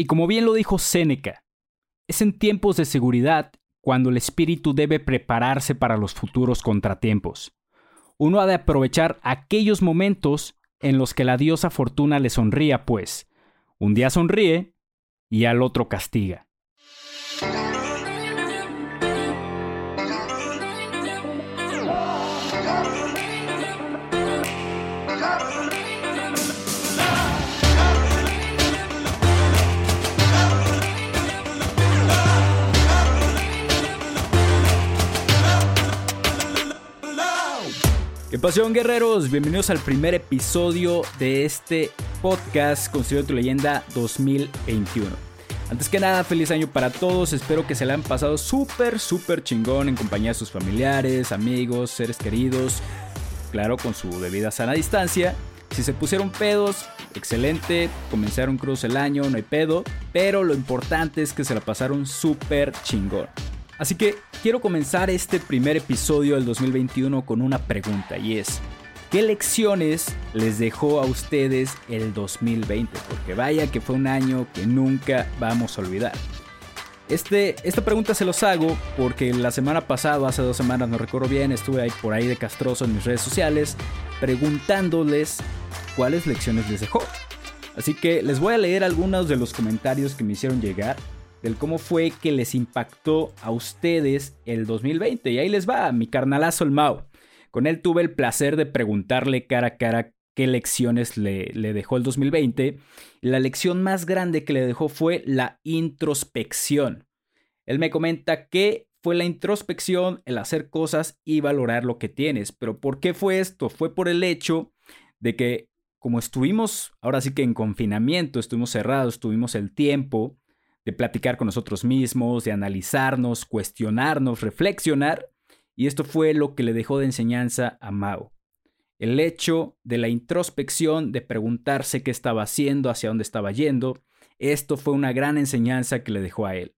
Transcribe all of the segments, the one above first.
Y como bien lo dijo Séneca, es en tiempos de seguridad cuando el espíritu debe prepararse para los futuros contratiempos. Uno ha de aprovechar aquellos momentos en los que la diosa fortuna le sonría, pues un día sonríe y al otro castiga. Pasión, guerreros? Bienvenidos al primer episodio de este podcast Construyendo tu leyenda 2021. Antes que nada, feliz año para todos. Espero que se le han pasado súper, súper chingón en compañía de sus familiares, amigos, seres queridos. Claro, con su debida sana distancia. Si se pusieron pedos, excelente. Comenzaron cruz el año, no hay pedo. Pero lo importante es que se la pasaron súper chingón. Así que quiero comenzar este primer episodio del 2021 con una pregunta y es, ¿qué lecciones les dejó a ustedes el 2020? Porque vaya que fue un año que nunca vamos a olvidar. Este, esta pregunta se los hago porque la semana pasada, hace dos semanas, no recuerdo bien, estuve ahí por ahí de castroso en mis redes sociales preguntándoles cuáles lecciones les dejó. Así que les voy a leer algunos de los comentarios que me hicieron llegar del cómo fue que les impactó a ustedes el 2020. Y ahí les va, mi carnalazo el Mao. Con él tuve el placer de preguntarle cara a cara qué lecciones le, le dejó el 2020. La lección más grande que le dejó fue la introspección. Él me comenta que fue la introspección, el hacer cosas y valorar lo que tienes. Pero ¿por qué fue esto? Fue por el hecho de que como estuvimos ahora sí que en confinamiento, estuvimos cerrados, tuvimos el tiempo, de platicar con nosotros mismos, de analizarnos, cuestionarnos, reflexionar, y esto fue lo que le dejó de enseñanza a Mao. El hecho de la introspección, de preguntarse qué estaba haciendo, hacia dónde estaba yendo, esto fue una gran enseñanza que le dejó a él.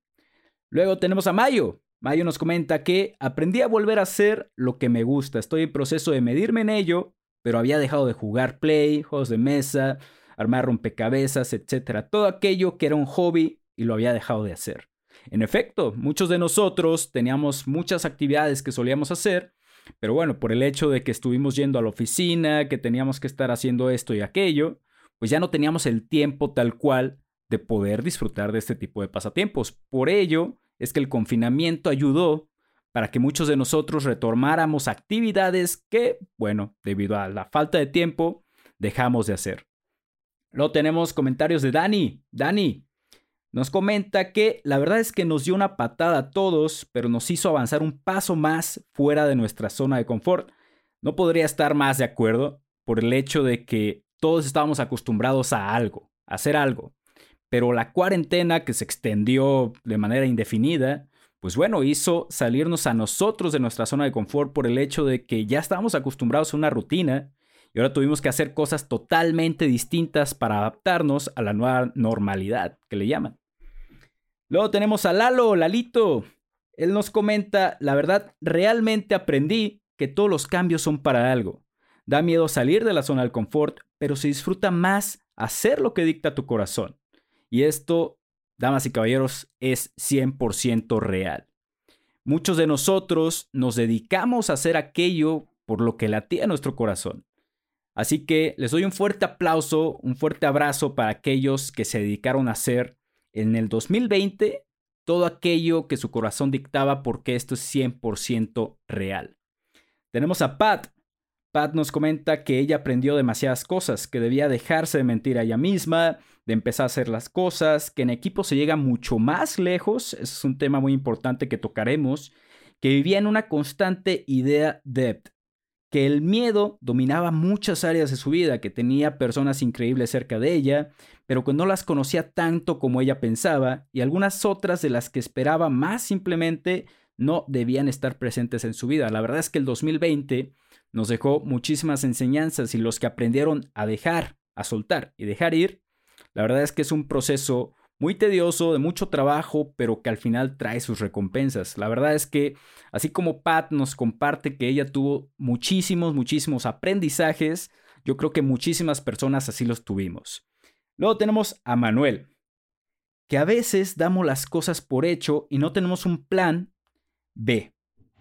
Luego tenemos a Mayo. Mayo nos comenta que aprendí a volver a hacer lo que me gusta. Estoy en proceso de medirme en ello, pero había dejado de jugar play, juegos de mesa, armar rompecabezas, etc. Todo aquello que era un hobby y lo había dejado de hacer. En efecto, muchos de nosotros teníamos muchas actividades que solíamos hacer, pero bueno, por el hecho de que estuvimos yendo a la oficina, que teníamos que estar haciendo esto y aquello, pues ya no teníamos el tiempo tal cual de poder disfrutar de este tipo de pasatiempos. Por ello es que el confinamiento ayudó para que muchos de nosotros retomáramos actividades que, bueno, debido a la falta de tiempo, dejamos de hacer. Luego tenemos comentarios de Dani. Dani, nos comenta que la verdad es que nos dio una patada a todos, pero nos hizo avanzar un paso más fuera de nuestra zona de confort. No podría estar más de acuerdo por el hecho de que todos estábamos acostumbrados a algo, a hacer algo. Pero la cuarentena que se extendió de manera indefinida, pues bueno, hizo salirnos a nosotros de nuestra zona de confort por el hecho de que ya estábamos acostumbrados a una rutina y ahora tuvimos que hacer cosas totalmente distintas para adaptarnos a la nueva normalidad que le llaman. Luego tenemos a Lalo, Lalito. Él nos comenta, la verdad, realmente aprendí que todos los cambios son para algo. Da miedo salir de la zona del confort, pero se disfruta más hacer lo que dicta tu corazón. Y esto, damas y caballeros, es 100% real. Muchos de nosotros nos dedicamos a hacer aquello por lo que latía nuestro corazón. Así que les doy un fuerte aplauso, un fuerte abrazo para aquellos que se dedicaron a hacer en el 2020 todo aquello que su corazón dictaba porque esto es 100% real. Tenemos a Pat. Pat nos comenta que ella aprendió demasiadas cosas, que debía dejarse de mentir a ella misma, de empezar a hacer las cosas, que en equipo se llega mucho más lejos, ese es un tema muy importante que tocaremos, que vivía en una constante idea depth, que el miedo dominaba muchas áreas de su vida, que tenía personas increíbles cerca de ella, pero que no las conocía tanto como ella pensaba, y algunas otras de las que esperaba más simplemente no debían estar presentes en su vida. La verdad es que el 2020 nos dejó muchísimas enseñanzas y los que aprendieron a dejar, a soltar y dejar ir, la verdad es que es un proceso muy tedioso, de mucho trabajo, pero que al final trae sus recompensas. La verdad es que, así como Pat nos comparte que ella tuvo muchísimos, muchísimos aprendizajes, yo creo que muchísimas personas así los tuvimos. Luego tenemos a Manuel. que a veces damos las cosas por hecho y no tenemos un plan B.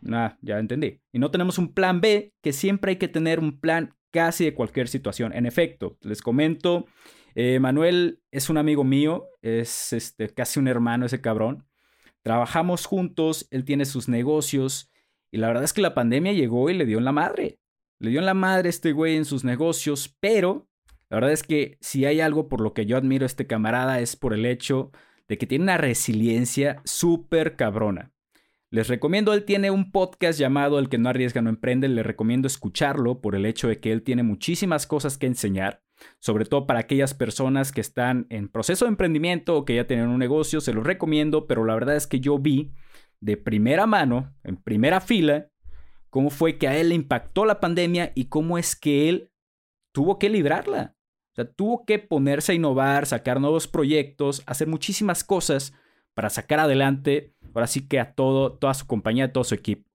Ah, ya entendí. Y no tenemos un plan B, que siempre hay que tener un plan casi de cualquier situación. En efecto, les comento, eh, Manuel es un amigo mío, es este, casi un hermano ese cabrón. Trabajamos juntos, él tiene sus negocios y la verdad es que la pandemia llegó y le dio en la madre. Le dio en la madre este güey en sus negocios, pero la verdad es que si hay algo por lo que yo admiro a este camarada es por el hecho de que tiene una resiliencia súper cabrona. Les recomiendo, él tiene un podcast llamado El que no arriesga no emprende, le recomiendo escucharlo por el hecho de que él tiene muchísimas cosas que enseñar, sobre todo para aquellas personas que están en proceso de emprendimiento o que ya tienen un negocio, se los recomiendo, pero la verdad es que yo vi de primera mano, en primera fila, cómo fue que a él le impactó la pandemia y cómo es que él tuvo que librarla. O sea, tuvo que ponerse a innovar, sacar nuevos proyectos, hacer muchísimas cosas para sacar adelante, ahora sí que a todo, toda su compañía, a todo su equipo.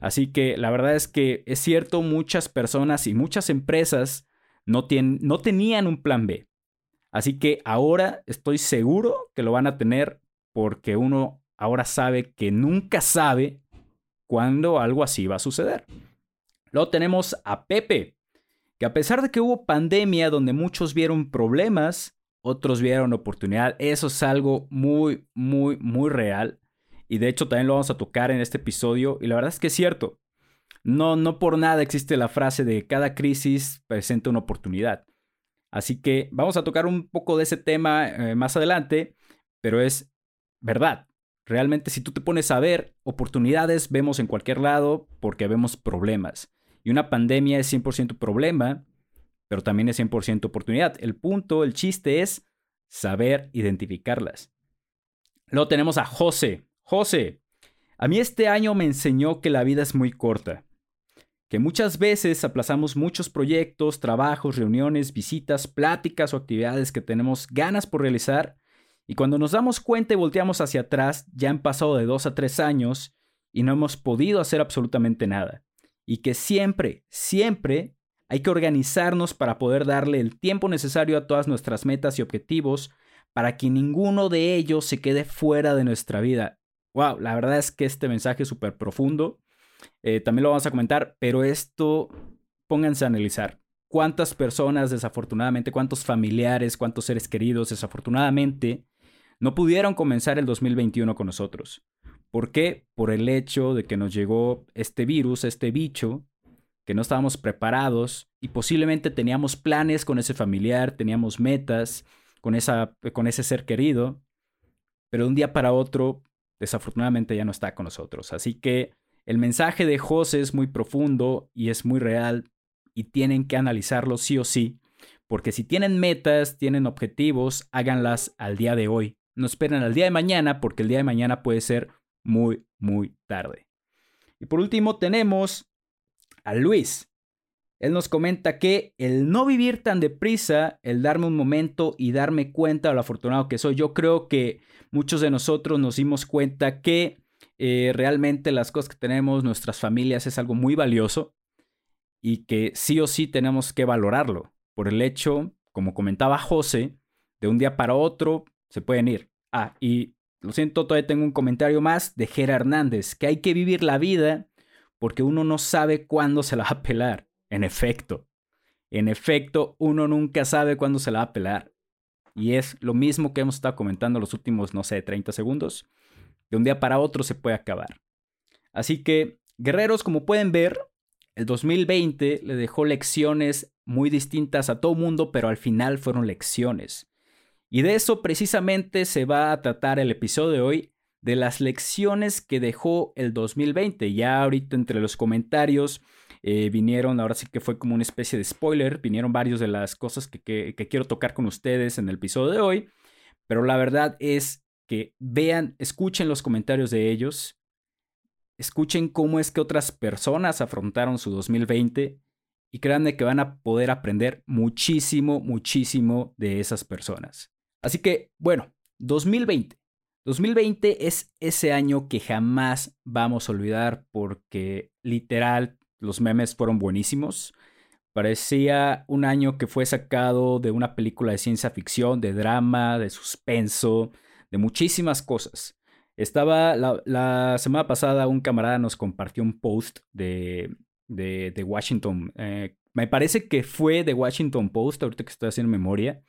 Así que la verdad es que es cierto, muchas personas y muchas empresas no, no tenían un plan B. Así que ahora estoy seguro que lo van a tener porque uno ahora sabe que nunca sabe cuándo algo así va a suceder. Luego tenemos a Pepe, que a pesar de que hubo pandemia donde muchos vieron problemas, otros vieron oportunidad. Eso es algo muy, muy, muy real. Y de hecho también lo vamos a tocar en este episodio. Y la verdad es que es cierto. No, no por nada existe la frase de cada crisis presenta una oportunidad. Así que vamos a tocar un poco de ese tema eh, más adelante, pero es verdad. Realmente si tú te pones a ver, oportunidades vemos en cualquier lado porque vemos problemas. Y una pandemia es 100% problema pero también es 100% oportunidad. El punto, el chiste es saber identificarlas. Luego tenemos a José. José, a mí este año me enseñó que la vida es muy corta, que muchas veces aplazamos muchos proyectos, trabajos, reuniones, visitas, pláticas o actividades que tenemos ganas por realizar y cuando nos damos cuenta y volteamos hacia atrás ya han pasado de dos a tres años y no hemos podido hacer absolutamente nada. Y que siempre, siempre hay que organizarnos para poder darle el tiempo necesario a todas nuestras metas y objetivos para que ninguno de ellos se quede fuera de nuestra vida. Wow, la verdad es que este mensaje es súper profundo. Eh, también lo vamos a comentar, pero esto pónganse a analizar. ¿Cuántas personas, desafortunadamente, cuántos familiares, cuántos seres queridos, desafortunadamente, no pudieron comenzar el 2021 con nosotros? ¿Por qué? Por el hecho de que nos llegó este virus, este bicho, que no estábamos preparados y posiblemente teníamos planes con ese familiar, teníamos metas con, esa, con ese ser querido, pero de un día para otro, desafortunadamente ya no está con nosotros. Así que el mensaje de José es muy profundo y es muy real y tienen que analizarlo sí o sí, porque si tienen metas, tienen objetivos, háganlas al día de hoy. No esperen al día de mañana porque el día de mañana puede ser muy, muy tarde. Y por último tenemos a Luis. Él nos comenta que el no vivir tan deprisa, el darme un momento y darme cuenta de lo afortunado que soy, yo creo que muchos de nosotros nos dimos cuenta que eh, realmente las cosas que tenemos, nuestras familias, es algo muy valioso y que sí o sí tenemos que valorarlo por el hecho, como comentaba José, de un día para otro se pueden ir. Ah, y lo siento, todavía tengo un comentario más de Gera Hernández, que hay que vivir la vida porque uno no sabe cuándo se la va a pelar. En efecto, en efecto, uno nunca sabe cuándo se la va a pelar. Y es lo mismo que hemos estado comentando los últimos, no sé, 30 segundos. De un día para otro se puede acabar. Así que, guerreros, como pueden ver, el 2020 le dejó lecciones muy distintas a todo mundo, pero al final fueron lecciones. Y de eso precisamente se va a tratar el episodio de hoy, de las lecciones que dejó el 2020. Ya ahorita entre los comentarios eh, vinieron, ahora sí que fue como una especie de spoiler, vinieron varios de las cosas que, quiero tocar con ustedes en el episodio de hoy, pero la verdad es que vean, escuchen los comentarios de ellos, escuchen cómo es que otras personas afrontaron su 2020 y créanme que van a poder aprender muchísimo, muchísimo de esas personas. Así que, bueno, 2020. 2020 es ese año que jamás vamos a olvidar porque literal los memes fueron buenísimos. Parecía un año que fue sacado de una película de ciencia ficción, de drama, de suspenso, de muchísimas cosas. Estaba la, semana pasada un camarada nos compartió un post de, de, Washington. Eh, me parece que fue de Washington Post, ahorita que estoy haciendo memoria.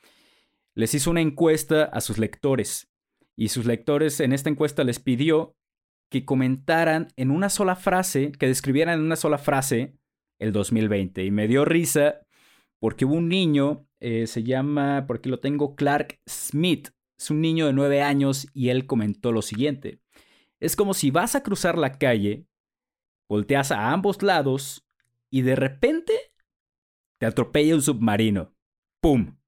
Les hizo una encuesta a sus lectores. Y sus lectores en esta encuesta les pidió que comentaran en una sola frase, que describieran en una sola frase el 2020. Y me dio risa porque hubo un niño, eh, se llama, por aquí lo tengo, Clark Smith. Es un niño de nueve años y él comentó lo siguiente. Es como si vas a cruzar la calle, volteas a ambos lados y de repente te atropella un submarino. ¡Pum!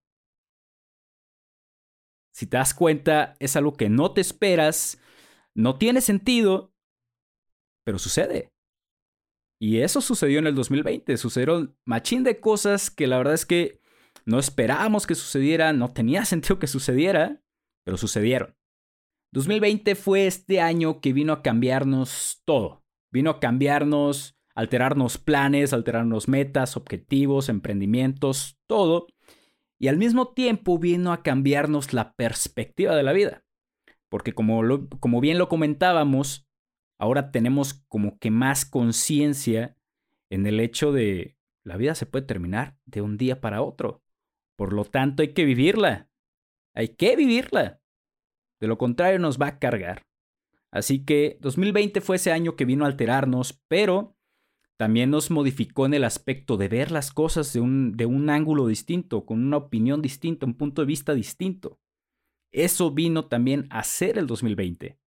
Si te das cuenta, es algo que no te esperas, no tiene sentido, pero sucede. Y eso sucedió en el 2020. Sucedieron machín de cosas que la verdad es que no esperábamos que sucedieran, no tenía sentido que sucediera pero sucedieron. 2020 fue este año que vino a cambiarnos todo. Vino a cambiarnos, alterarnos planes, alterarnos metas, objetivos, emprendimientos, todo. Y al mismo tiempo vino a cambiarnos la perspectiva de la vida. Porque como, como bien lo comentábamos, ahora tenemos como que más conciencia en el hecho de la vida se puede terminar de un día para otro. Por lo tanto, hay que vivirla. Hay que vivirla. De lo contrario nos va a cargar. Así que 2020 fue ese año que vino a alterarnos, pero también nos modificó en el aspecto de ver las cosas de un, de un ángulo distinto, con una opinión distinta, un punto de vista distinto. Eso vino también a ser el 2020.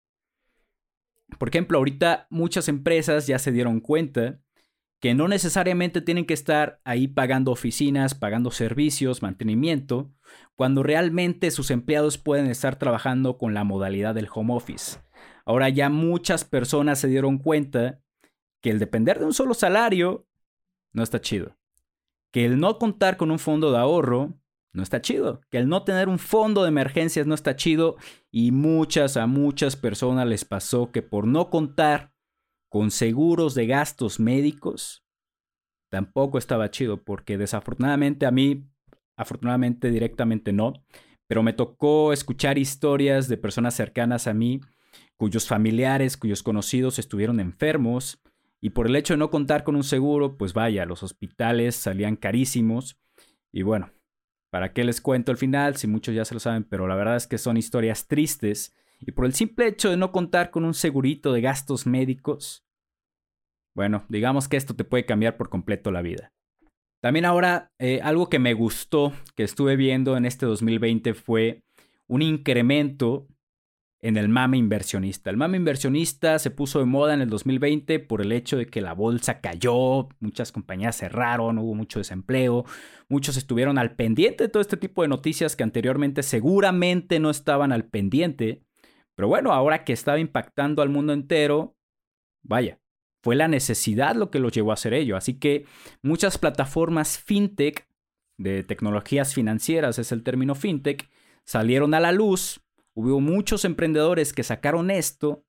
Por ejemplo, ahorita muchas empresas ya se dieron cuenta que no necesariamente tienen que estar ahí pagando oficinas, pagando servicios, mantenimiento, cuando realmente sus empleados pueden estar trabajando con la modalidad del home office. Ahora ya muchas personas se dieron cuenta que el depender de un solo salario no está chido. Que el no contar con un fondo de ahorro no está chido. Que el no tener un fondo de emergencias no está chido. Y muchas a muchas personas les pasó que por no contar con seguros de gastos médicos, tampoco estaba chido, porque desafortunadamente a mí, afortunadamente directamente no, pero me tocó escuchar historias de personas cercanas a mí cuyos familiares, cuyos conocidos estuvieron enfermos y por el hecho de no contar con un seguro, pues vaya, los hospitales salían carísimos y bueno, ¿para qué les cuento el final? Si muchos ya se lo saben, pero la verdad es que son historias tristes y por el simple hecho de no contar con un segurito de gastos médicos, bueno, digamos que esto te puede cambiar por completo la vida. También ahora, eh, algo que me gustó, que estuve viendo en este 2020 fue un incremento en el mame inversionista. El mame inversionista se puso de moda en el 2020 por el hecho de que la bolsa cayó, muchas compañías cerraron, hubo mucho desempleo, muchos estuvieron al pendiente de todo este tipo de noticias que anteriormente seguramente no estaban al pendiente. Pero bueno, ahora que estaba impactando al mundo entero, vaya, fue la necesidad lo que los llevó a hacer ello. Así que muchas plataformas fintech, de tecnologías financieras es el término fintech, salieron a la luz. Hubo muchos emprendedores que sacaron esto.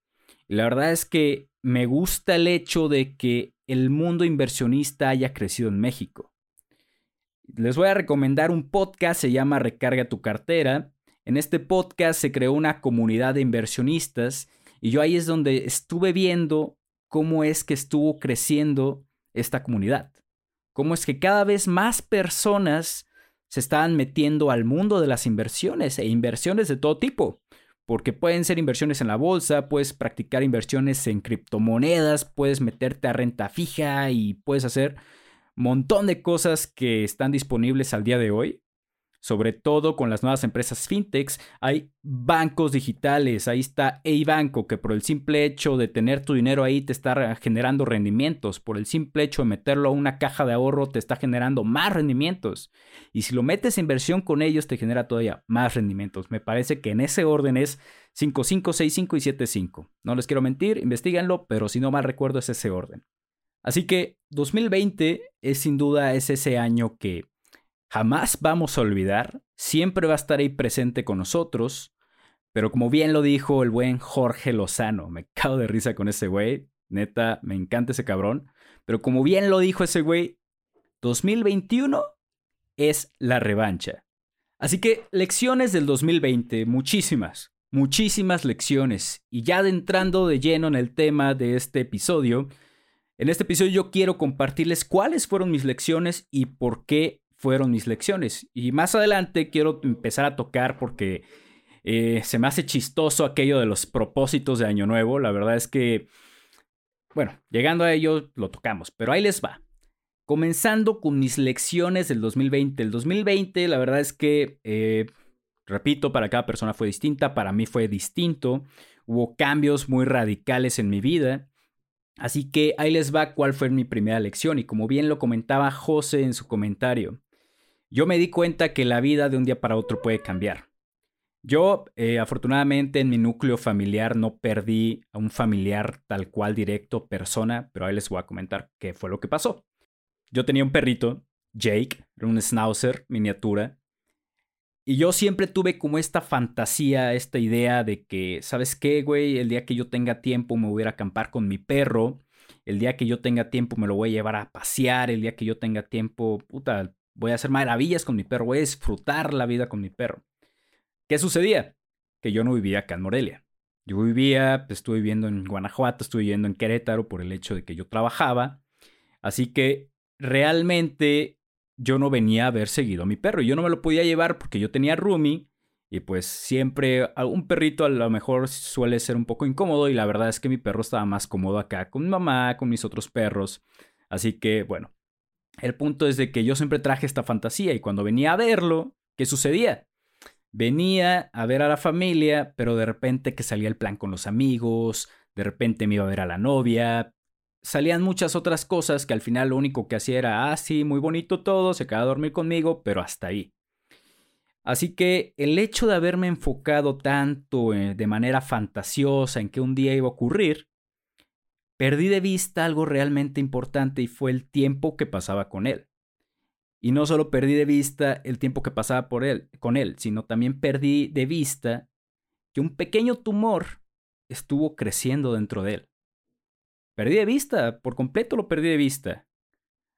Y la verdad es que me gusta el hecho de que el mundo inversionista haya crecido en México. Les voy a recomendar un podcast, se llama Recarga tu cartera. En este podcast se creó una comunidad de inversionistas y yo ahí es donde estuve viendo cómo es que estuvo creciendo esta comunidad. Cómo es que cada vez más personas se estaban metiendo al mundo de las inversiones e inversiones de todo tipo. Porque pueden ser inversiones en la bolsa, puedes practicar inversiones en criptomonedas, puedes meterte a renta fija y puedes hacer montón de cosas que están disponibles al día de hoy sobre todo con las nuevas empresas fintechs, hay bancos digitales, ahí está banco que por el simple hecho de tener tu dinero ahí te está generando rendimientos, por el simple hecho de meterlo a una caja de ahorro te está generando más rendimientos. Y si lo metes en inversión con ellos te genera todavía más rendimientos. Me parece que en ese orden es 5, 5, 6, 5 y 7, 5. No les quiero mentir, investiguenlo, pero si no mal recuerdo es ese orden. Así que 2020 es sin duda es ese año que jamás vamos a olvidar, siempre va a estar ahí presente con nosotros, pero como bien lo dijo el buen Jorge Lozano, me cago de risa con ese güey, neta, me encanta ese cabrón, pero como bien lo dijo ese güey, 2021 es la revancha. Así que lecciones del 2020, muchísimas, muchísimas lecciones. Y ya adentrando de lleno en el tema de este episodio, en este episodio yo quiero compartirles cuáles fueron mis lecciones y por qué fueron mis lecciones. Y más adelante quiero empezar a tocar porque eh, se me hace chistoso aquello de los propósitos de Año Nuevo. La verdad es que, bueno, llegando a ello lo tocamos, pero ahí les va. Comenzando con mis lecciones del 2020. El 2020, la verdad es que, eh, repito, para cada persona fue distinta, para mí fue distinto. Hubo cambios muy radicales en mi vida. Así que ahí les va cuál fue mi primera lección y como bien lo comentaba José en su comentario, yo me di cuenta que la vida de un día para otro puede cambiar. Yo, eh, afortunadamente, en mi núcleo familiar no perdí a un familiar tal cual directo, persona, pero ahí les voy a comentar qué fue lo que pasó. Yo tenía un perrito, Jake, era un schnauzer miniatura, y yo siempre tuve como esta fantasía, esta idea de que, ¿sabes qué, güey? El día que yo tenga tiempo me voy a acampar con mi perro, el día que yo tenga tiempo me lo voy a llevar a pasear, el día que yo tenga tiempo, puta, voy a hacer maravillas con mi perro, voy a disfrutar la vida con mi perro. ¿Qué sucedía? Que yo no vivía acá en Morelia. Yo vivía, pues, estuve viviendo en Guanajuato, estuve viviendo en Querétaro por el hecho de que yo trabajaba. Así que realmente yo no venía a haber seguido a mi perro. Yo no me lo podía llevar porque yo tenía roomie y pues siempre un perrito a lo mejor suele ser un poco incómodo y la verdad es que mi perro estaba más cómodo acá con mi mamá, con mis otros perros. Así que bueno, el punto es de que yo siempre traje esta fantasía y cuando venía a verlo, ¿qué sucedía? Venía a ver a la familia, pero de repente que salía el plan con los amigos, de repente me iba a ver a la novia, salían muchas otras cosas que al final lo único que hacía era, ah, sí, muy bonito todo, se quedaba a dormir conmigo, pero hasta ahí. Así que el hecho de haberme enfocado tanto eh, de manera fantasiosa en que un día iba a ocurrir, perdí de vista algo realmente importante y fue el tiempo que pasaba con él. Y no solo perdí de vista el tiempo que pasaba por él, con él, sino también perdí de vista que un pequeño tumor estuvo creciendo dentro de él. Perdí de vista, por completo lo perdí de vista.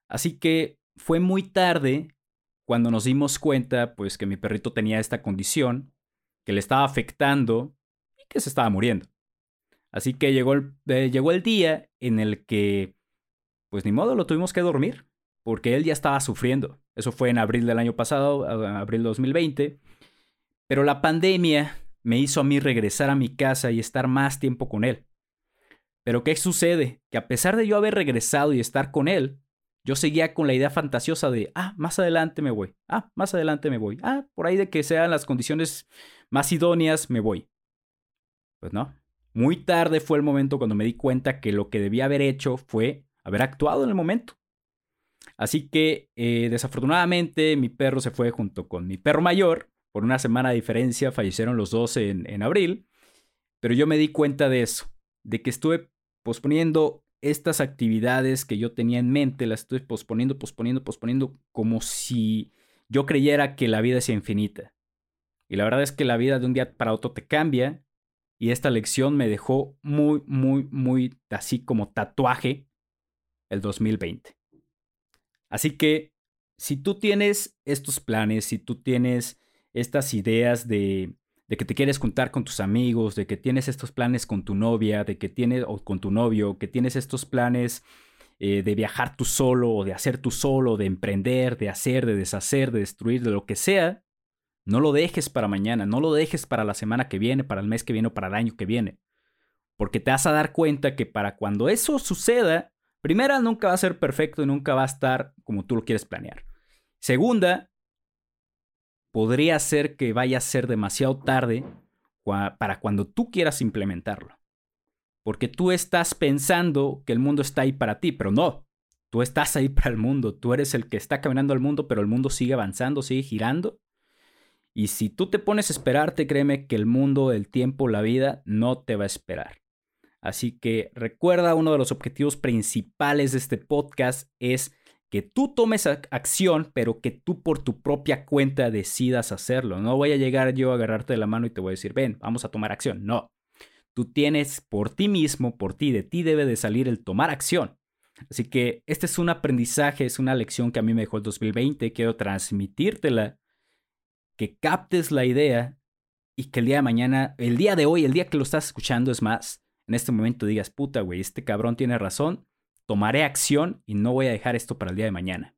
Así que fue muy tarde cuando nos dimos cuenta pues que mi perrito tenía esta condición, que le estaba afectando y que se estaba muriendo. Así que llegó el, eh, llegó el día en el que, pues ni modo, lo tuvimos que dormir, porque él ya estaba sufriendo. Eso fue en abril del año pasado, abril de 2020. Pero la pandemia me hizo a mí regresar a mi casa y estar más tiempo con él. Pero ¿qué sucede? Que a pesar de yo haber regresado y estar con él, yo seguía con la idea fantasiosa de, ah, más adelante me voy, ah, más adelante me voy, ah, por ahí de que sean las condiciones más idóneas, me voy. Pues no, muy tarde fue el momento cuando me di cuenta que lo que debía haber hecho fue haber actuado en el momento. Así que eh, desafortunadamente mi perro se fue junto con mi perro mayor. Por una semana de diferencia fallecieron los dos en, en abril. Pero yo me di cuenta de eso, de que estuve posponiendo estas actividades que yo tenía en mente, las estuve posponiendo, posponiendo, posponiendo, como si yo creyera que la vida es infinita. Y la verdad es que la vida de un día para otro te cambia y esta lección me dejó muy, muy, muy así como tatuaje el 2020. Así que si tú tienes estos planes, si tú tienes estas ideas de, de que te quieres juntar con tus amigos, de que tienes estos planes con tu novia, de que tienes o con tu novio, que tienes estos planes eh, de viajar tú solo o de hacer tú solo, de emprender, de hacer, de deshacer, de destruir, de lo que sea, no lo dejes para mañana, no lo dejes para la semana que viene, para el mes que viene o para el año que viene. Porque te vas a dar cuenta que para cuando eso suceda, primera, nunca va a ser perfecto y nunca va a estar como tú lo quieres planear. Segunda, podría ser que vaya a ser demasiado tarde para cuando tú quieras implementarlo. Porque tú estás pensando que el mundo está ahí para ti, pero no. Tú estás ahí para el mundo. Tú eres el que está caminando al mundo, pero el mundo sigue avanzando, sigue girando. Y si tú te pones a esperarte, créeme que el mundo, el tiempo, la vida no te va a esperar. Así que recuerda, uno de los objetivos principales de este podcast es que tú tomes acción, pero que tú por tu propia cuenta decidas hacerlo. No voy a llegar yo a agarrarte de la mano y te voy a decir, ven, vamos a tomar acción. No. Tú tienes por ti mismo, por ti, de ti debe de salir el tomar acción. Así que este es un aprendizaje, es una lección que a mí me dejó el 2020. Quiero transmitírtela que captes la idea y que el día de mañana, el día de hoy, el día que lo estás escuchando es más, en este momento digas, puta, güey, este cabrón tiene razón, tomaré acción y no voy a dejar esto para el día de mañana.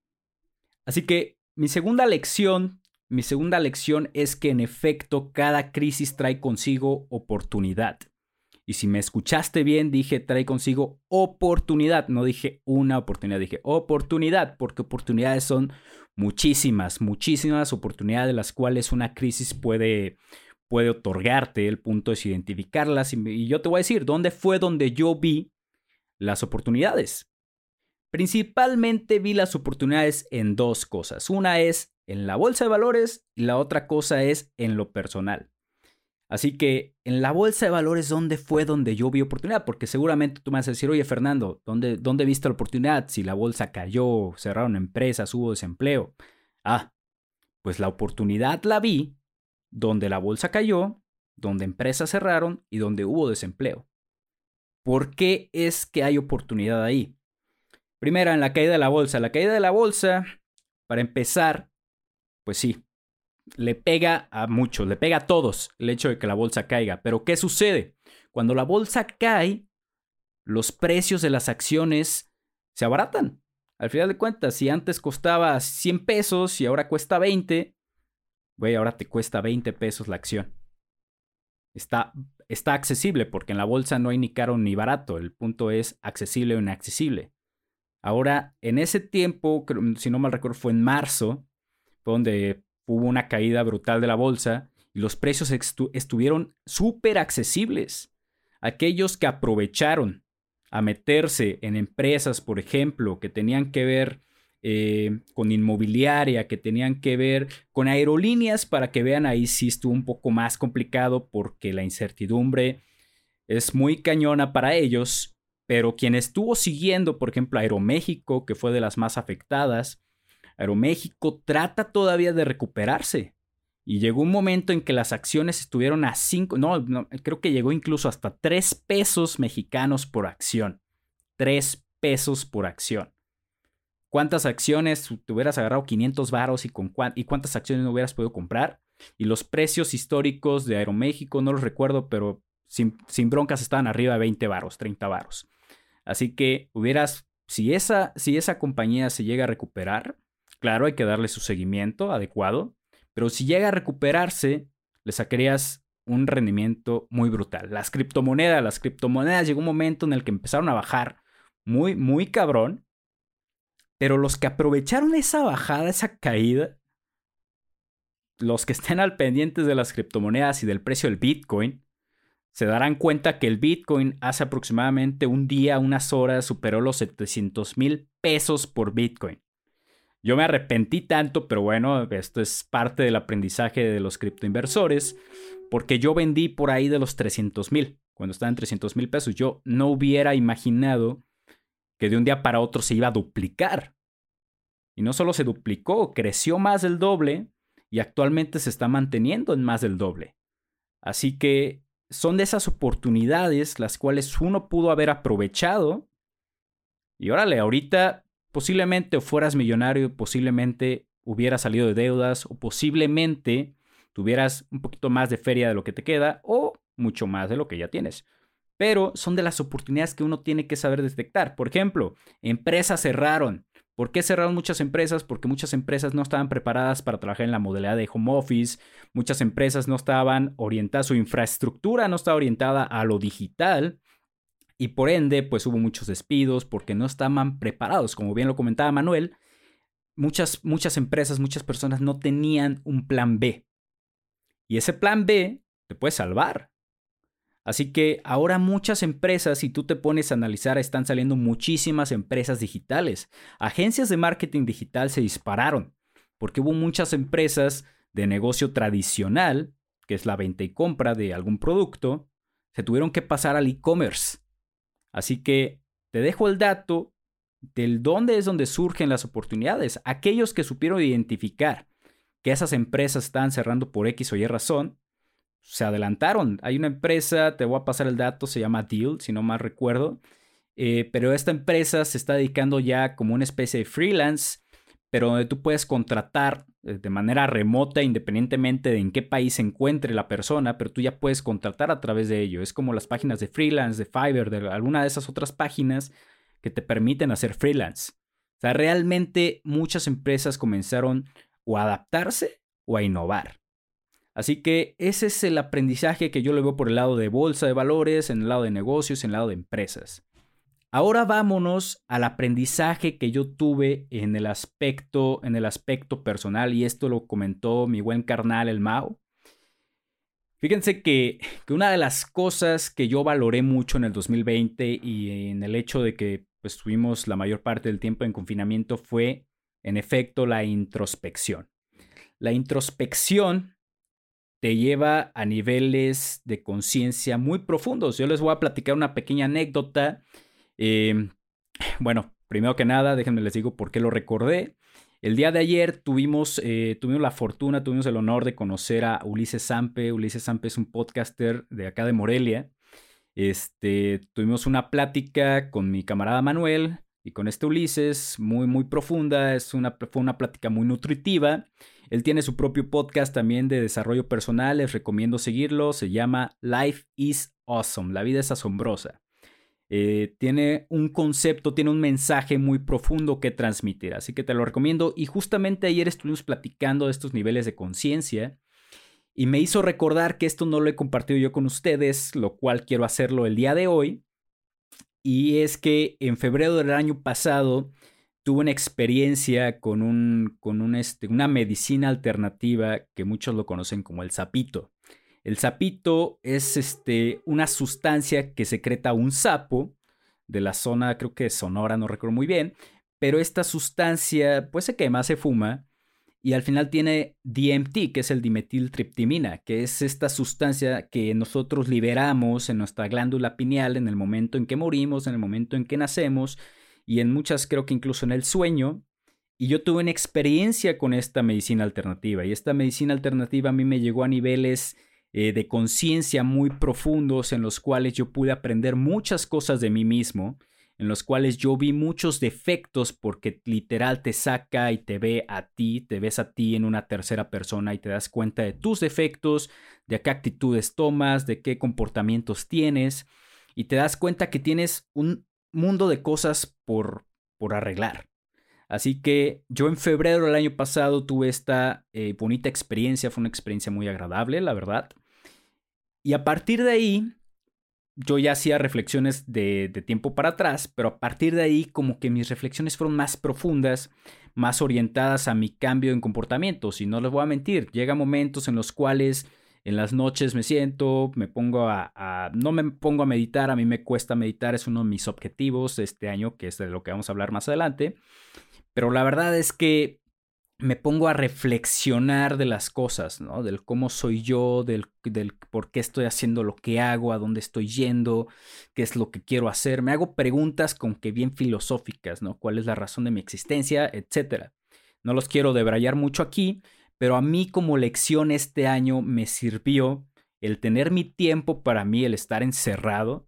Así que mi segunda lección, mi segunda lección es que en efecto cada crisis trae consigo oportunidad. Y si me escuchaste bien, dije trae consigo oportunidad, no dije una oportunidad, dije oportunidad, porque oportunidades son muchísimas, muchísimas oportunidades de las cuales una crisis puede, puede otorgarte. El punto es identificarlas y yo te voy a decir dónde fue donde yo vi las oportunidades. Principalmente vi las oportunidades en dos cosas. Una es en la bolsa de valores y la otra cosa es en lo personal. Así que en la bolsa de valores, ¿dónde fue donde yo vi oportunidad? Porque seguramente tú me vas a decir, oye Fernando, ¿dónde, ¿dónde viste la oportunidad? Si la bolsa cayó, cerraron empresas, hubo desempleo. Ah, pues la oportunidad la vi donde la bolsa cayó, donde empresas cerraron y donde hubo desempleo. ¿Por qué es que hay oportunidad ahí? Primera, en la caída de la bolsa. La caída de la bolsa, para empezar, pues sí, le pega a muchos, le pega a todos el hecho de que la bolsa caiga. Pero ¿qué sucede? Cuando la bolsa cae, los precios de las acciones se abaratan. Al final de cuentas, si antes costaba 100 pesos y ahora cuesta 20, güey, ahora te cuesta 20 pesos la acción. Está, está accesible porque en la bolsa no hay ni caro ni barato. El punto es accesible o inaccesible. Ahora, en ese tiempo, si no mal recuerdo, fue en marzo, fue donde hubo una caída brutal de la bolsa y los precios estuvieron súper accesibles. Aquellos que aprovecharon a meterse en empresas, por ejemplo, que tenían que ver eh, con inmobiliaria, que tenían que ver con aerolíneas, para que vean ahí sí estuvo un poco más complicado porque la incertidumbre es muy cañona para ellos, pero quien estuvo siguiendo, por ejemplo, Aeroméxico, que fue de las más afectadas, Aeroméxico trata todavía de recuperarse. Y llegó un momento en que las acciones estuvieron a 5, no, creo que llegó incluso hasta 3 pesos mexicanos por acción. 3 pesos por acción. ¿Cuántas acciones te hubieras agarrado 500 varos y, cuántas acciones no hubieras podido comprar? Y los precios históricos de Aeroméxico, no los recuerdo, pero sin, sin broncas estaban arriba de 20 varos, 30 varos. Así que hubieras, si esa, si esa compañía se llega a recuperar, Claro, hay que darle su seguimiento adecuado, pero si llega a recuperarse, le sacarías un rendimiento muy brutal. Las criptomonedas, las criptomonedas llegó un momento en el que empezaron a bajar muy, muy cabrón, pero los que aprovecharon esa bajada, esa caída, los que estén al pendientes de las criptomonedas y del precio del Bitcoin, se darán cuenta que el Bitcoin hace aproximadamente un día, unas horas, superó los 700 mil pesos por Bitcoin. Yo me arrepentí tanto, pero bueno, esto es parte del aprendizaje de los criptoinversores, porque yo vendí por ahí de los 300 mil, cuando estaba en 300 mil pesos. Yo no hubiera imaginado que de un día para otro se iba a duplicar. Y no solo se duplicó, creció más del doble y actualmente se está manteniendo en más del doble. Así que son de esas oportunidades las cuales uno pudo haber aprovechado. Y órale, ahorita posiblemente fueras millonario, posiblemente hubieras salido de deudas o posiblemente tuvieras un poquito más de feria de lo que te queda o mucho más de lo que ya tienes. Pero son de las oportunidades que uno tiene que saber detectar. Por ejemplo, empresas cerraron. ¿Por qué cerraron muchas empresas? Porque muchas empresas no estaban preparadas para trabajar en la modalidad de home office, muchas empresas no estaban orientadas, su infraestructura no estaba orientada a lo digital, y por ende, pues hubo muchos despidos porque no estaban preparados. Como bien lo comentaba Manuel, muchas, muchas empresas, muchas personas no tenían un plan B. Y ese plan B te puede salvar. Así que ahora muchas empresas, si tú te pones a analizar, están saliendo muchísimas empresas digitales. Agencias de marketing digital se dispararon porque hubo muchas empresas de negocio tradicional, que es la venta y compra de algún producto, se tuvieron que pasar al e-commerce. Así que te dejo el dato del dónde es donde surgen las oportunidades. Aquellos que supieron identificar que esas empresas están cerrando por X o Y razón, se adelantaron. Hay una empresa, te voy a pasar el dato, se llama Deal, si no mal recuerdo, eh, pero esta empresa se está dedicando ya como una especie de freelance, pero donde tú puedes contratar de manera remota, independientemente de en qué país se encuentre la persona, pero tú ya puedes contratar a través de ello. Es como las páginas de freelance, de Fiverr, de alguna de esas otras páginas que te permiten hacer freelance. O sea, realmente muchas empresas comenzaron o a adaptarse o a innovar. Así que ese es el aprendizaje que yo le veo por el lado de bolsa de valores, en el lado de negocios, en el lado de empresas. Ahora vámonos al aprendizaje que yo tuve en el aspecto, en el aspecto personal, y esto lo comentó mi buen carnal el Mao. Fíjense que, que, una de las cosas que yo valoré mucho en el 2020 y en el hecho de que pues, tuvimos la mayor parte del tiempo en confinamiento fue, en efecto, la introspección. La introspección te lleva a niveles de conciencia muy profundos. Yo les voy a platicar una pequeña anécdota Em, bueno, primero que nada, déjenme les digo por qué lo recordé. El día de ayer tuvimos, eh, tuvimos la fortuna, tuvimos el honor de conocer a Ulises Sampe. Ulises Sampe es un podcaster de acá de Morelia. Este, tuvimos una plática con mi camarada Manuel y con este Ulises, muy, muy profunda. Es una, fue una plática muy nutritiva. Él tiene su propio podcast también de desarrollo personal. Les recomiendo seguirlo. Se llama Life is Awesome. La vida es asombrosa. Eh, tiene un concepto, tiene un mensaje muy profundo que transmitir, así que te lo recomiendo. Y justamente ayer estuvimos platicando de estos niveles de conciencia y me hizo recordar que esto no lo he compartido yo con ustedes, lo cual quiero hacerlo el día de hoy. Y es que en febrero del año pasado tuve una experiencia con, un, con este, una medicina alternativa que muchos lo conocen como el sapito. El sapito es este, una sustancia que secreta un sapo de la zona, creo que Sonora, no recuerdo muy bien, pero esta sustancia pues se quema, se fuma y al final tiene DMT, que es el dimetiltriptimina, que es esta sustancia que nosotros liberamos en nuestra glándula pineal en el momento en que morimos, en el momento en que nacemos y en muchas creo que incluso en el sueño. Y yo tuve una experiencia con esta medicina alternativa y esta medicina alternativa a mí me llegó a niveles eh, de conciencia muy profundos en los cuales yo pude aprender muchas cosas de mí mismo, en los cuales yo vi muchos defectos porque literal te saca y te ve a ti, te ves a ti en una tercera persona y te das cuenta de tus defectos, de qué actitudes tomas, de qué comportamientos tienes y te das cuenta que tienes un mundo de cosas por, por arreglar. Así que yo en febrero del año pasado tuve esta eh, bonita experiencia, fue una experiencia muy agradable, la verdad. Y a partir de ahí, yo ya hacía reflexiones de, tiempo para atrás, pero a partir de ahí como que mis reflexiones fueron más profundas, más orientadas a mi cambio en comportamiento. Si no les voy a mentir, llega momentos en los cuales en las noches me siento, me pongo a, a, no me pongo a meditar, a mí me cuesta meditar, es uno de mis objetivos este año, que es de lo que vamos a hablar más adelante. Pero la verdad es que me pongo a reflexionar de las cosas, ¿no? Del cómo soy yo, del, del, por qué estoy haciendo lo que hago, a dónde estoy yendo, qué es lo que quiero hacer. Me hago preguntas con que bien filosóficas, ¿no? ¿Cuál es la razón de mi existencia, etcétera? No los quiero debrayar mucho aquí, pero a mí como lección este año me sirvió el tener mi tiempo para mí, el estar encerrado,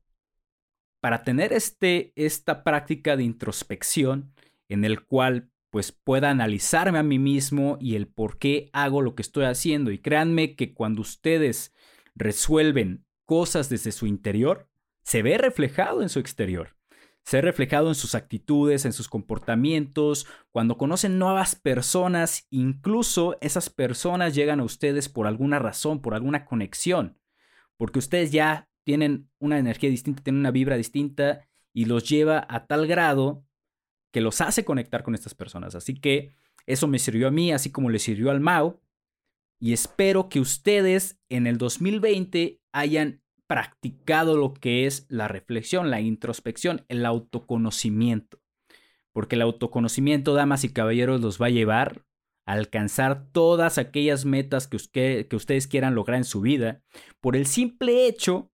para tener este, esta práctica de introspección en el cual pues pueda analizarme a mí mismo y el por qué hago lo que estoy haciendo. Y créanme que cuando ustedes resuelven cosas desde su interior, se ve reflejado en su exterior. Se ve reflejado en sus actitudes, en sus comportamientos, cuando conocen nuevas personas, incluso esas personas llegan a ustedes por alguna razón, por alguna conexión, porque ustedes ya tienen una energía distinta, tienen una vibra distinta y los lleva a tal grado que los hace conectar con estas personas. Así que eso me sirvió a mí, así como le sirvió al Mao. Y espero que ustedes en el 2020 hayan practicado lo que es la reflexión, la introspección, el autoconocimiento. Porque el autoconocimiento, damas y caballeros, los va a llevar a alcanzar todas aquellas metas que, que ustedes quieran lograr en su vida por el simple hecho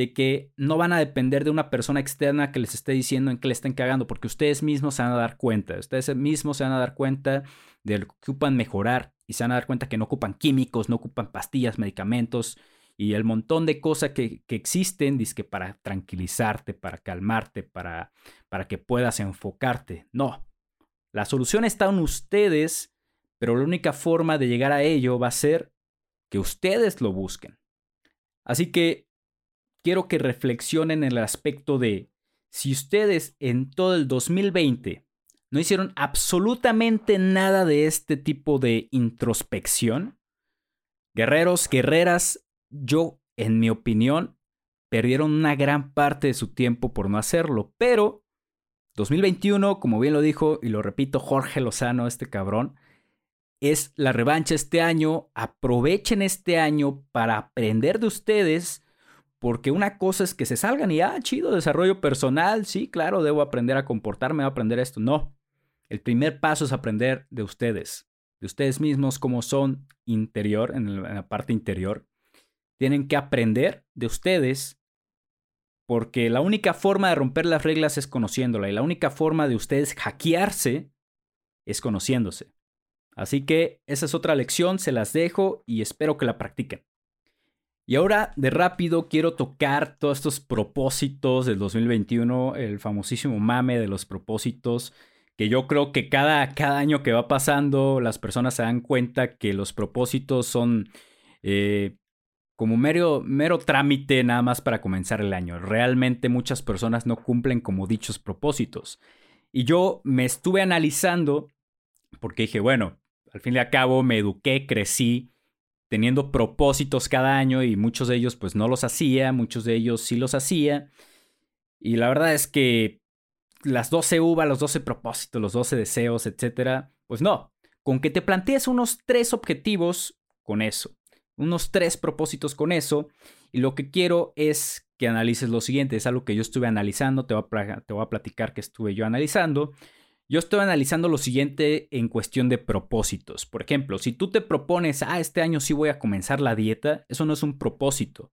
de que no van a depender de una persona externa que les esté diciendo en qué le estén cagando, porque ustedes mismos se van a dar cuenta, ustedes mismos se van a dar cuenta de lo que ocupan mejorar y se van a dar cuenta que no ocupan químicos, no ocupan pastillas, medicamentos y el montón de cosas que, que existen, para tranquilizarte, para calmarte, para, para que puedas enfocarte. No, la solución está en ustedes pero la única forma de llegar a ello va a ser que ustedes lo busquen. Así que quiero que reflexionen en el aspecto de si ustedes en todo el 2020 no hicieron absolutamente nada de este tipo de introspección, guerreros, guerreras, yo, en mi opinión, perdieron una gran parte de su tiempo por no hacerlo, pero 2021, como bien lo dijo y lo repito Jorge Lozano, este cabrón, es la revancha este año. Aprovechen este año para aprender de ustedes, porque una cosa es que se salgan y, ah, chido, desarrollo personal, sí, claro, debo aprender a comportarme, a aprender esto. No, el primer paso es aprender de ustedes, de ustedes mismos, cómo son interior, en la parte interior. Tienen que aprender de ustedes porque la única forma de romper las reglas es conociéndola y la única forma de ustedes hackearse es conociéndose. Así que esa es otra lección, se las dejo y espero que la practiquen. Y ahora de rápido quiero tocar todos estos propósitos del 2021, el famosísimo mame de los propósitos, que yo creo que cada, cada año que va pasando las personas se dan cuenta que los propósitos son eh, como mero, mero trámite nada más para comenzar el año. Realmente muchas personas no cumplen como dichos propósitos. Y yo me estuve analizando porque dije, bueno, al fin y al cabo me eduqué, crecí teniendo propósitos cada año y muchos de ellos pues no los hacía, muchos de ellos sí los hacía. Y la verdad es que las 12 uvas, los 12 propósitos, los 12 deseos, etcétera, pues no. Con que te plantees unos tres objetivos con eso unos tres propósitos con eso. Y lo que quiero es que analices lo siguiente. Es algo que yo estuve analizando. Te voy a, te voy a platicar que estuve yo analizando. Yo estoy analizando lo siguiente en cuestión de propósitos. Por ejemplo, si tú te propones, ah, este año sí voy a comenzar la dieta, eso no es un propósito.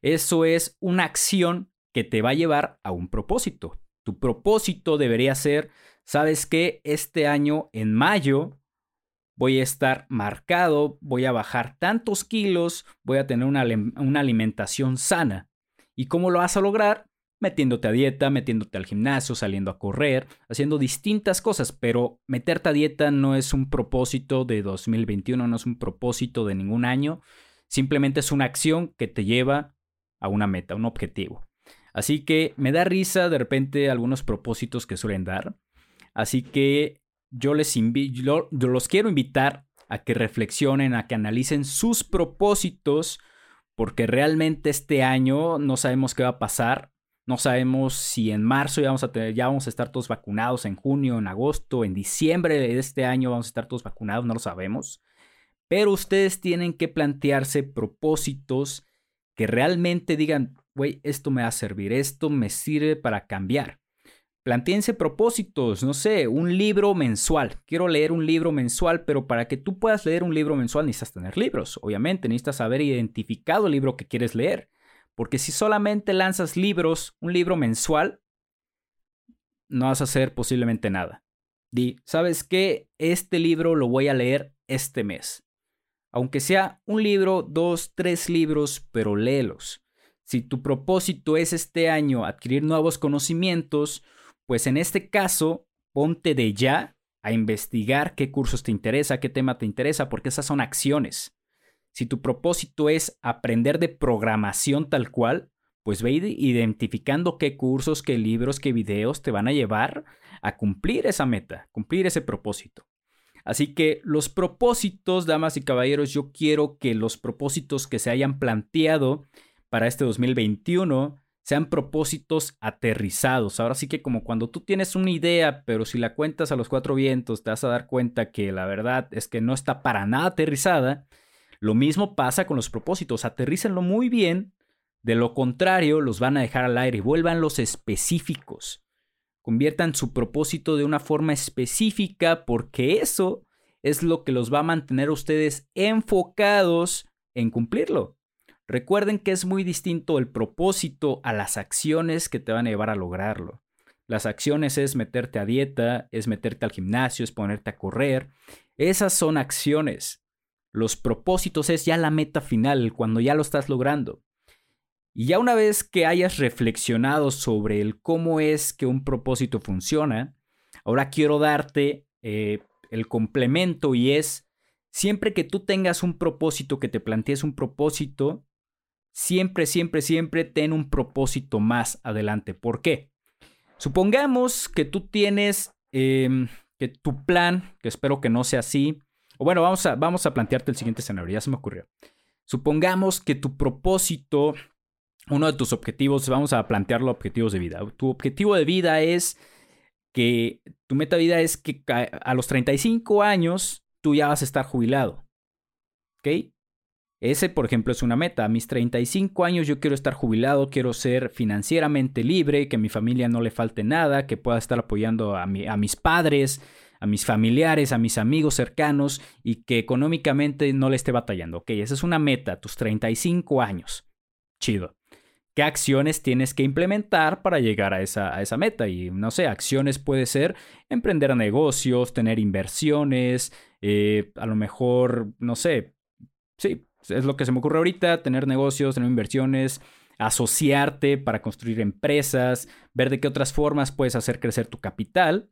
Eso es una acción que te va a llevar a un propósito. Tu propósito debería ser, ¿sabes qué? Este año, en mayo, voy a estar marcado, voy a bajar tantos kilos, voy a tener una, alimentación sana. ¿Y cómo lo vas a lograr? Metiéndote a dieta, metiéndote al gimnasio, saliendo a correr, haciendo distintas cosas, pero meterte a dieta no es un propósito de 2021, no es un propósito de ningún año, simplemente es una acción que te lleva a una meta, un objetivo. Así que me da risa de repente algunos propósitos que suelen dar. Así que yo les yo los quiero invitar a que reflexionen, a que analicen sus propósitos, porque realmente este año no sabemos qué va a pasar. No sabemos si en marzo ya vamos a, tener, estar todos vacunados, en junio, en agosto, en diciembre de este año vamos a estar todos vacunados, no lo sabemos. Pero ustedes tienen que plantearse propósitos que realmente digan, güey, esto me va a servir, esto me sirve para cambiar. Plantéense propósitos, no sé, un libro mensual. Quiero leer un libro mensual, pero para que tú puedas leer un libro mensual necesitas tener libros. Obviamente, necesitas haber identificado el libro que quieres leer. Porque si solamente lanzas libros, un libro mensual, no vas a hacer posiblemente nada. Di, ¿sabes qué? Este libro lo voy a leer este mes. Aunque sea un libro, dos, tres libros, pero léelos. Si tu propósito es este año adquirir nuevos conocimientos, pues en este caso, ponte de ya a investigar qué cursos te interesa, qué tema te interesa, porque esas son acciones. Si tu propósito es aprender de programación tal cual, pues ve identificando qué cursos, qué libros, qué videos te van a llevar a cumplir esa meta, cumplir ese propósito. Así que los propósitos, damas y caballeros, yo quiero que los propósitos que se hayan planteado para este 2021 sean propósitos aterrizados. Ahora sí que como cuando tú tienes una idea, pero si la cuentas a los cuatro vientos, te vas a dar cuenta que la verdad es que no está para nada aterrizada. Lo mismo pasa con los propósitos, aterrícenlo muy bien. De lo contrario, los van a dejar al aire, vuélvanlos específicos. Conviertan su propósito de una forma específica porque eso es lo que los va a mantener a ustedes enfocados en cumplirlo. Recuerden que es muy distinto el propósito a las acciones que te van a llevar a lograrlo. Las acciones es meterte a dieta, es meterte al gimnasio, es ponerte a correr. Esas son acciones. Los propósitos es ya la meta final, cuando ya lo estás logrando. Y ya una vez que hayas reflexionado sobre el cómo es que un propósito funciona, ahora quiero darte eh, el complemento y es, siempre que tú tengas un propósito, que te plantees un propósito, siempre, siempre, siempre ten un propósito más adelante. ¿Por qué? Supongamos que tú tienes em, que tu plan, que espero que no sea así, o bueno, vamos a, vamos a plantearte el siguiente escenario, ya se me ocurrió. Supongamos que tu propósito, uno de tus objetivos, vamos a plantearlo objetivos de vida. Tu objetivo de vida es que tu meta de vida es que a los 35 años tú ya vas a estar jubilado. ¿Ok? Ese, por ejemplo, es una meta. A mis 35 años yo quiero estar jubilado, quiero ser financieramente libre, que a mi familia no le falte nada, que pueda estar apoyando a, a mis padres, a mis familiares, a mis amigos cercanos y que económicamente no le esté batallando. Ok, esa es una meta, tus 35 años. Chido. ¿Qué acciones tienes que implementar para llegar a esa, a esa meta? Y no sé, acciones puede ser emprender negocios, tener inversiones, eh, a lo mejor, no sé, sí, es lo que se me ocurre ahorita, tener negocios, tener inversiones, asociarte para construir empresas, ver de qué otras formas puedes hacer crecer tu capital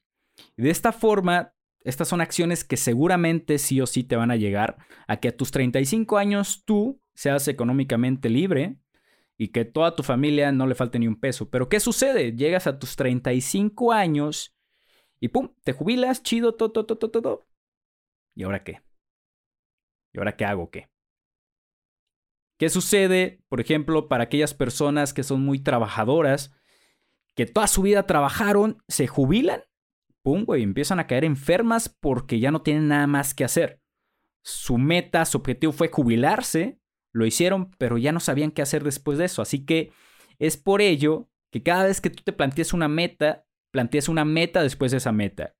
de esta forma, estas son acciones que seguramente sí o sí te van a llegar a que a tus 35 años tú seas económicamente libre y que toda tu familia no le falte ni un peso. Pero ¿qué sucede? Llegas a tus 35 años y pum, te jubilas, chido, todo, todo, todo, todo. ¿Y ahora qué? ¿Y ahora qué hago qué? ¿Qué sucede, por ejemplo, para aquellas personas que son muy trabajadoras, que toda su vida trabajaron, se jubilan pum, güey, empiezan a caer enfermas porque ya no tienen nada más que hacer. Su meta, su objetivo fue jubilarse, lo hicieron, pero ya no sabían qué hacer después de eso. Así que es por ello que cada vez que tú te plantees una meta, plantees una meta después de esa meta.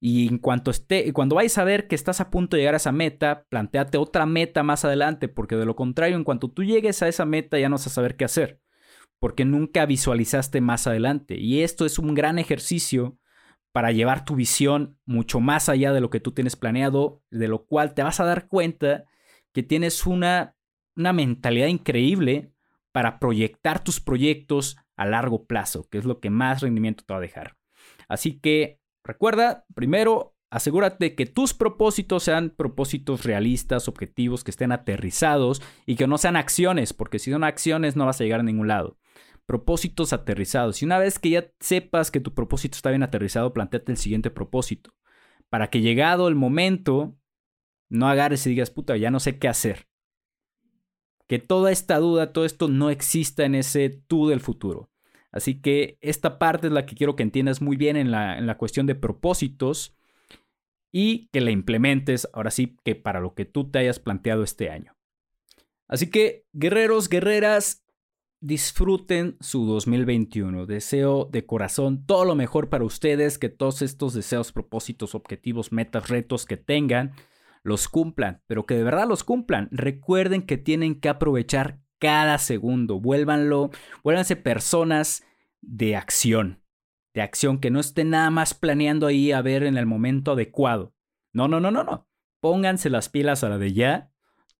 Y en cuanto esté, cuando vayas a ver que estás a punto de llegar a esa meta, planteate otra meta más adelante, porque de lo contrario, en cuanto tú llegues a esa meta, ya no vas a saber qué hacer, porque nunca visualizaste más adelante. Y esto es un gran ejercicio para llevar tu visión mucho más allá de lo que tú tienes planeado, de lo cual te vas a dar cuenta que tienes una, una mentalidad increíble para proyectar tus proyectos a largo plazo, que es lo que más rendimiento te va a dejar. Así que recuerda, primero, asegúrate que tus propósitos sean propósitos realistas, objetivos, que estén aterrizados y que no sean acciones, porque si son acciones no vas a llegar a ningún lado propósitos aterrizados. Y una vez que ya sepas que tu propósito está bien aterrizado, planteate el siguiente propósito. Para que llegado el momento, no agarres y digas, puta, ya no sé qué hacer. Que toda esta duda, todo esto no exista en ese tú del futuro. Así que esta parte es la que quiero que entiendas muy bien en la, en la cuestión de propósitos y que la implementes ahora sí que para lo que tú te hayas planteado este año. Así que, guerreros, guerreras, disfruten su 2021. Deseo de corazón todo lo mejor para ustedes, que todos estos deseos, propósitos, objetivos, metas, retos que tengan, los cumplan, pero que de verdad los cumplan. Recuerden que tienen que aprovechar cada segundo. Vuélvanlo, vuélvanse personas de acción, de acción que no estén nada más planeando ahí a ver en el momento adecuado. No, no, no, no, no. Pónganse las pilas a la de ya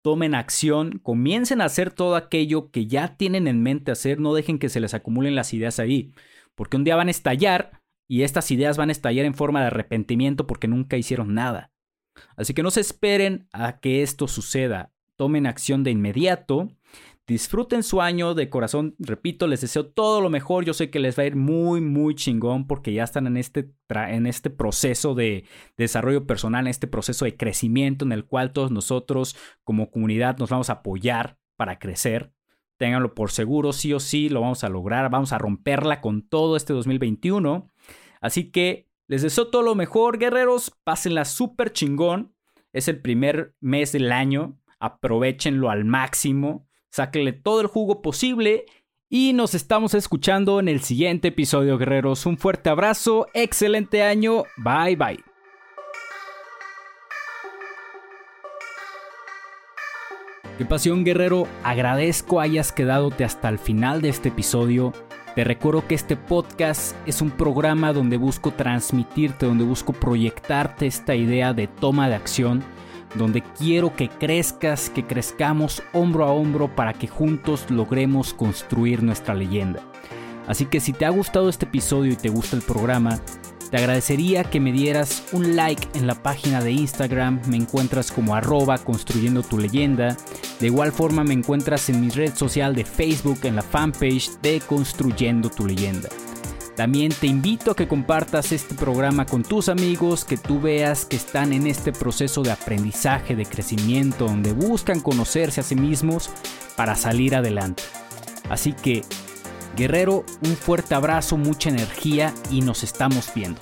tomen acción, comiencen a hacer todo aquello que ya tienen en mente hacer, no dejen que se les acumulen las ideas ahí, porque un día van a estallar y estas ideas van a estallar en forma de arrepentimiento porque nunca hicieron nada. Así que no se esperen a que esto suceda, tomen acción de inmediato Disfruten su año de corazón. Repito, les deseo todo lo mejor. Yo sé que les va a ir muy, muy chingón porque ya están en este, en este proceso de desarrollo personal, en este proceso de crecimiento en el cual todos nosotros como comunidad nos vamos a apoyar para crecer. Ténganlo por seguro, sí o sí, lo vamos a lograr. Vamos a romperla con todo este 2021. Así que les deseo todo lo mejor, guerreros. Pásenla súper chingón. Es el primer mes del año. Aprovechenlo al máximo. Sáquenle todo el jugo posible y nos estamos escuchando en el siguiente episodio, guerreros. Un fuerte abrazo, excelente año, bye bye. Qué pasión, guerrero. Agradezco hayas quedadote hasta el final de este episodio. Te recuerdo que este podcast es un programa donde busco transmitirte, donde busco proyectarte esta idea de toma de acción donde quiero que crezcas, que crezcamos hombro a hombro para que juntos logremos construir nuestra leyenda. Así que si te ha gustado este episodio y te gusta el programa, te agradecería que me dieras un like en la página de Instagram, me encuentras como arroba construyendo tu leyenda. De igual forma me encuentras en mi red social de Facebook en la fanpage de Construyendo tu leyenda. También te invito a que compartas este programa con tus amigos, que tú veas que están en este proceso de aprendizaje, de crecimiento, donde buscan conocerse a sí mismos para salir adelante. Así que, guerrero, un fuerte abrazo, mucha energía y nos estamos viendo.